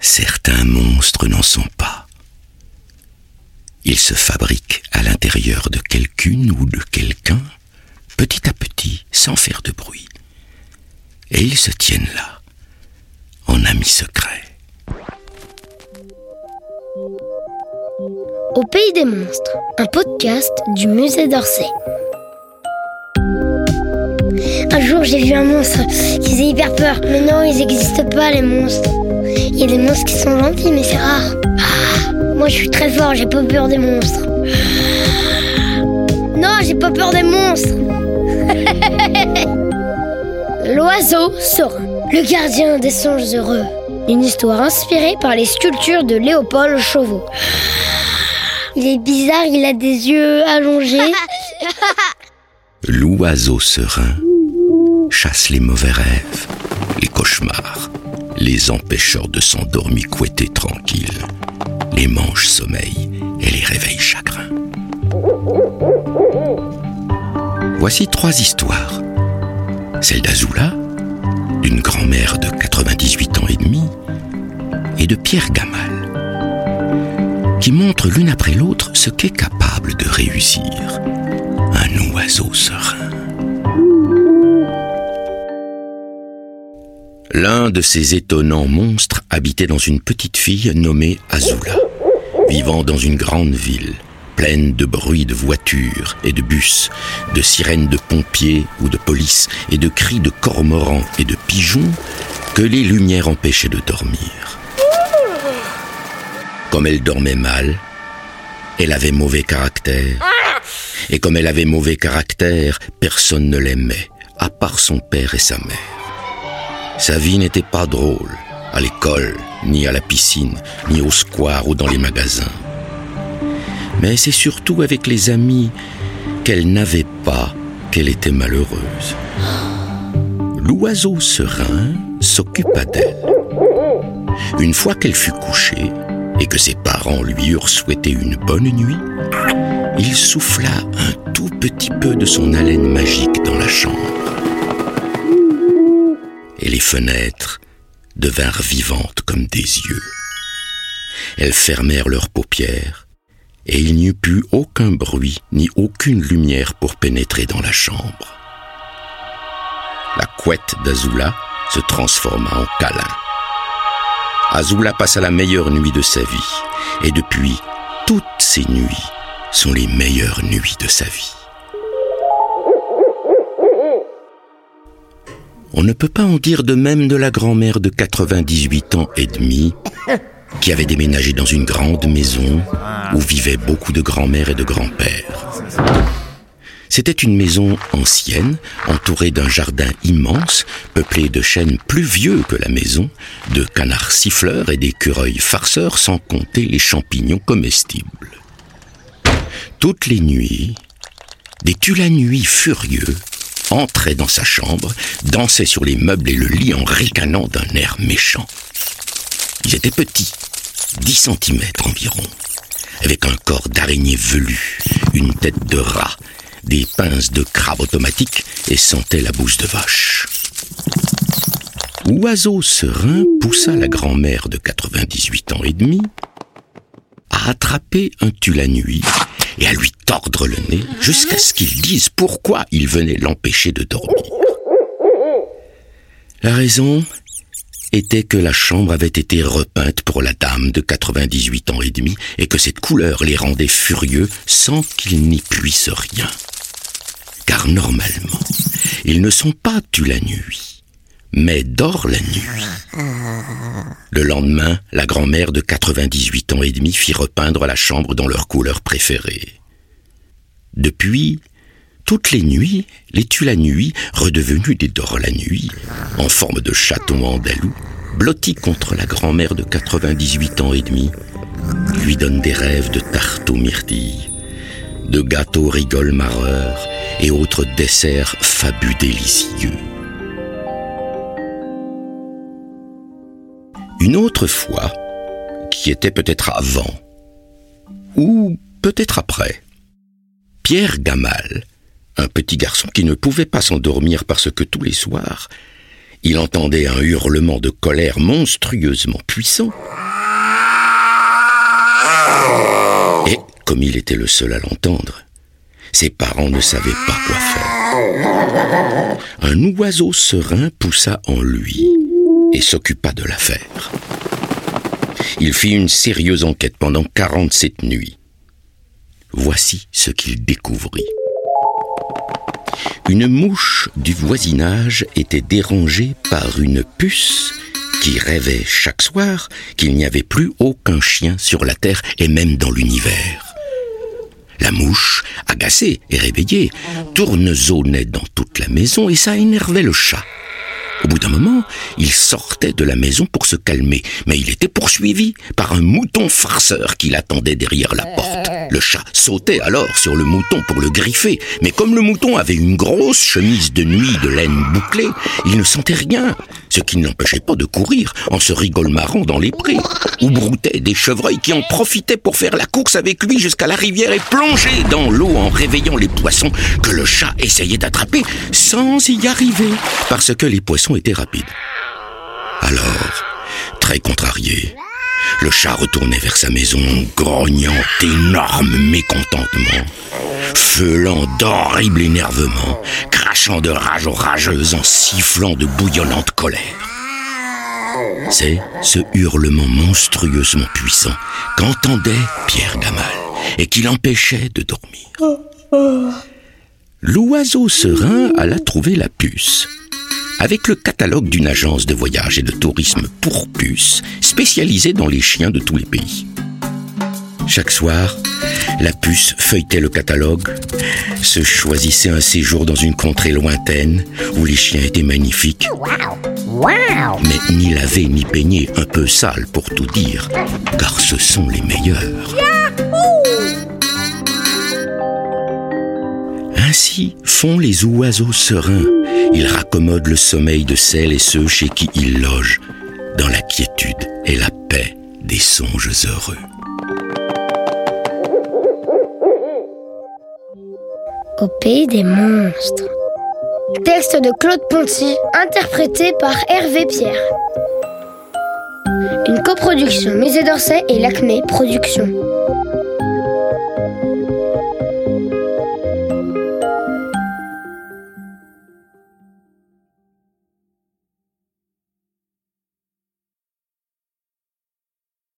Certains monstres n'en sont pas. Ils se fabriquent à l'intérieur de quelqu'une ou de quelqu'un, petit à petit, sans faire de bruit. Et ils se tiennent là, en amis secrets. Au pays des monstres, un podcast du musée d'Orsay. Un jour, j'ai vu un monstre qui faisait hyper peur. Mais non, ils n'existent pas, les monstres. Il y a des monstres qui sont gentils, mais c'est rare. Ah, moi, je suis très fort, j'ai pas peur des monstres. Non, j'ai pas peur des monstres. L'oiseau serein, le gardien des songes heureux. Une histoire inspirée par les sculptures de Léopold Chauveau. Il est bizarre, il a des yeux allongés. L'oiseau serein chasse les mauvais rêves, les cauchemars, les empêcheurs de s'endormir couettés tranquilles, les manches sommeil et les réveils chagrins. Voici trois histoires. Celle d'Azula, d'une grand-mère de 98 ans et demi, et de Pierre Gamal, qui montrent l'une après l'autre ce qu'est capable de réussir un oiseau serein. L'un de ces étonnants monstres habitait dans une petite fille nommée Azula, vivant dans une grande ville, pleine de bruits de voitures et de bus, de sirènes de pompiers ou de police, et de cris de cormorans et de pigeons que les lumières empêchaient de dormir. Comme elle dormait mal, elle avait mauvais caractère. Et comme elle avait mauvais caractère, personne ne l'aimait, à part son père et sa mère. Sa vie n'était pas drôle, à l'école, ni à la piscine, ni au square ou dans les magasins. Mais c'est surtout avec les amis qu'elle n'avait pas qu'elle était malheureuse. L'oiseau serein s'occupa d'elle. Une fois qu'elle fut couchée et que ses parents lui eurent souhaité une bonne nuit, il souffla un tout petit peu de son haleine magique dans la chambre les fenêtres devinrent vivantes comme des yeux. Elles fermèrent leurs paupières, et il n'y eut plus aucun bruit ni aucune lumière pour pénétrer dans la chambre. La couette d'Azula se transforma en câlin. Azula passa la meilleure nuit de sa vie, et depuis, toutes ces nuits sont les meilleures nuits de sa vie. On ne peut pas en dire de même de la grand-mère de 98 ans et demi, qui avait déménagé dans une grande maison où vivaient beaucoup de grand-mères et de grands-pères. C'était une maison ancienne, entourée d'un jardin immense, peuplé de chênes plus vieux que la maison, de canards siffleurs et d'écureuils farceurs, sans compter les champignons comestibles. Toutes les nuits, des tulanuits furieux entrait dans sa chambre, dansait sur les meubles et le lit en ricanant d'un air méchant. Ils étaient petits, 10 centimètres environ, avec un corps d'araignée velu, une tête de rat, des pinces de crabe automatique et sentaient la bouche de vache. Oiseau serein poussa la grand-mère de 98 ans et demi à attraper un nuit et à lui tordre le nez jusqu'à ce qu'il dise pourquoi il venait l'empêcher de dormir. La raison était que la chambre avait été repeinte pour la dame de 98 ans et demi et que cette couleur les rendait furieux sans qu'ils n'y puissent rien. Car normalement, ils ne sont pas tus la nuit, mais dorment la nuit. Le lendemain, la grand-mère de 98 ans et demi fit repeindre la chambre dans leur couleur préférée. Depuis, toutes les nuits, les nuit, redevenus des dors la nuit, en forme de chaton andalou, blotti contre la grand-mère de 98 ans et demi, lui donne des rêves de tarte aux myrtilles, de gâteaux rigole marreurs et autres desserts fabus délicieux. Une autre fois, qui était peut-être avant, ou peut-être après, Pierre Gamal, un petit garçon qui ne pouvait pas s'endormir parce que tous les soirs, il entendait un hurlement de colère monstrueusement puissant. Et comme il était le seul à l'entendre, ses parents ne savaient pas quoi faire. Un oiseau serein poussa en lui et s'occupa de l'affaire. Il fit une sérieuse enquête pendant 47 nuits. Voici ce qu'il découvrit. Une mouche du voisinage était dérangée par une puce qui rêvait chaque soir qu'il n'y avait plus aucun chien sur la terre et même dans l'univers. La mouche, agacée et réveillée, tournesonnait dans toute la maison et ça énervait le chat. Au bout d'un moment, il sortait de la maison pour se calmer, mais il était poursuivi par un mouton farceur qui l'attendait derrière la porte. Le chat sautait alors sur le mouton pour le griffer, mais comme le mouton avait une grosse chemise de nuit de laine bouclée, il ne sentait rien, ce qui ne l'empêchait pas de courir en se rigole-marrant dans les prés, où broutaient des chevreuils qui en profitaient pour faire la course avec lui jusqu'à la rivière et plonger dans l'eau en réveillant les poissons que le chat essayait d'attraper sans y arriver, parce que les poissons étaient rapides. Alors, très contrarié, le chat retournait vers sa maison, grognant d'énormes mécontentements, feulant d'horribles énervements, crachant de rage aux rageuses en sifflant de bouillonnante colère. C'est ce hurlement monstrueusement puissant qu'entendait Pierre Gamal et qui l'empêchait de dormir. L'oiseau serein alla trouver la puce avec le catalogue d'une agence de voyage et de tourisme pour puces spécialisée dans les chiens de tous les pays. Chaque soir, la puce feuilletait le catalogue, se choisissait un séjour dans une contrée lointaine où les chiens étaient magnifiques, mais ni lavés ni peignés, un peu sales pour tout dire, car ce sont les meilleurs. Ainsi font les oiseaux sereins. Ils raccommodent le sommeil de celles et ceux chez qui ils logent, dans la quiétude et la paix des songes heureux. Au pays des monstres. Texte de Claude Ponty, interprété par Hervé Pierre. Une coproduction Musée d'Orsay et l'Acmé Productions.